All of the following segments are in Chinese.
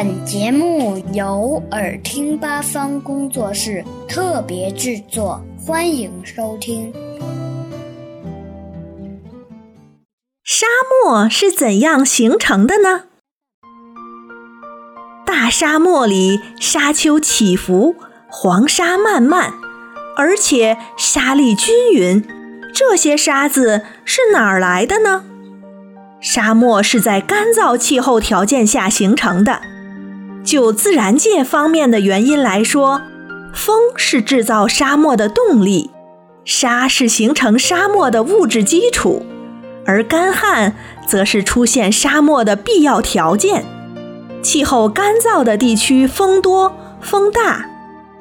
本节目由耳听八方工作室特别制作，欢迎收听。沙漠是怎样形成的呢？大沙漠里沙丘起伏，黄沙漫漫，而且沙粒均匀。这些沙子是哪儿来的呢？沙漠是在干燥气候条件下形成的。就自然界方面的原因来说，风是制造沙漠的动力，沙是形成沙漠的物质基础，而干旱则是出现沙漠的必要条件。气候干燥的地区风多风大，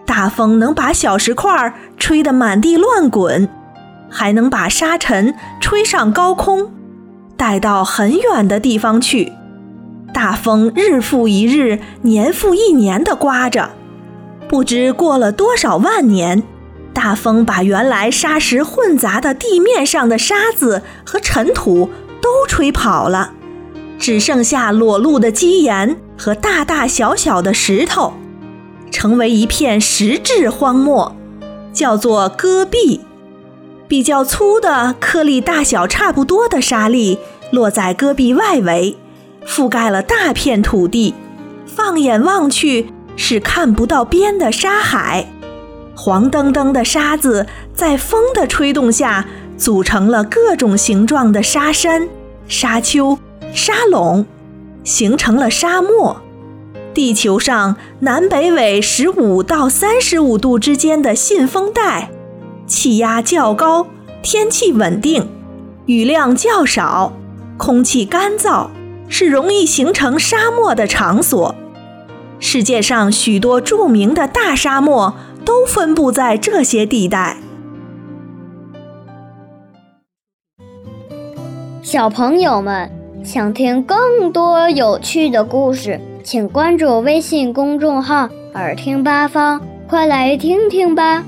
大风能把小石块吹得满地乱滚，还能把沙尘吹上高空，带到很远的地方去。大风日复一日，年复一年地刮着，不知过了多少万年，大风把原来沙石混杂的地面上的沙子和尘土都吹跑了，只剩下裸露的基岩和大大小小的石头，成为一片石质荒漠，叫做戈壁。比较粗的、颗粒大小差不多的沙粒落在戈壁外围。覆盖了大片土地，放眼望去是看不到边的沙海。黄澄澄的沙子在风的吹动下，组成了各种形状的沙山、沙丘、沙垄，形成了沙漠。地球上南北纬十五到三十五度之间的信风带，气压较高，天气稳定，雨量较少，空气干燥。是容易形成沙漠的场所。世界上许多著名的大沙漠都分布在这些地带。小朋友们想听更多有趣的故事，请关注微信公众号“耳听八方”，快来听听吧。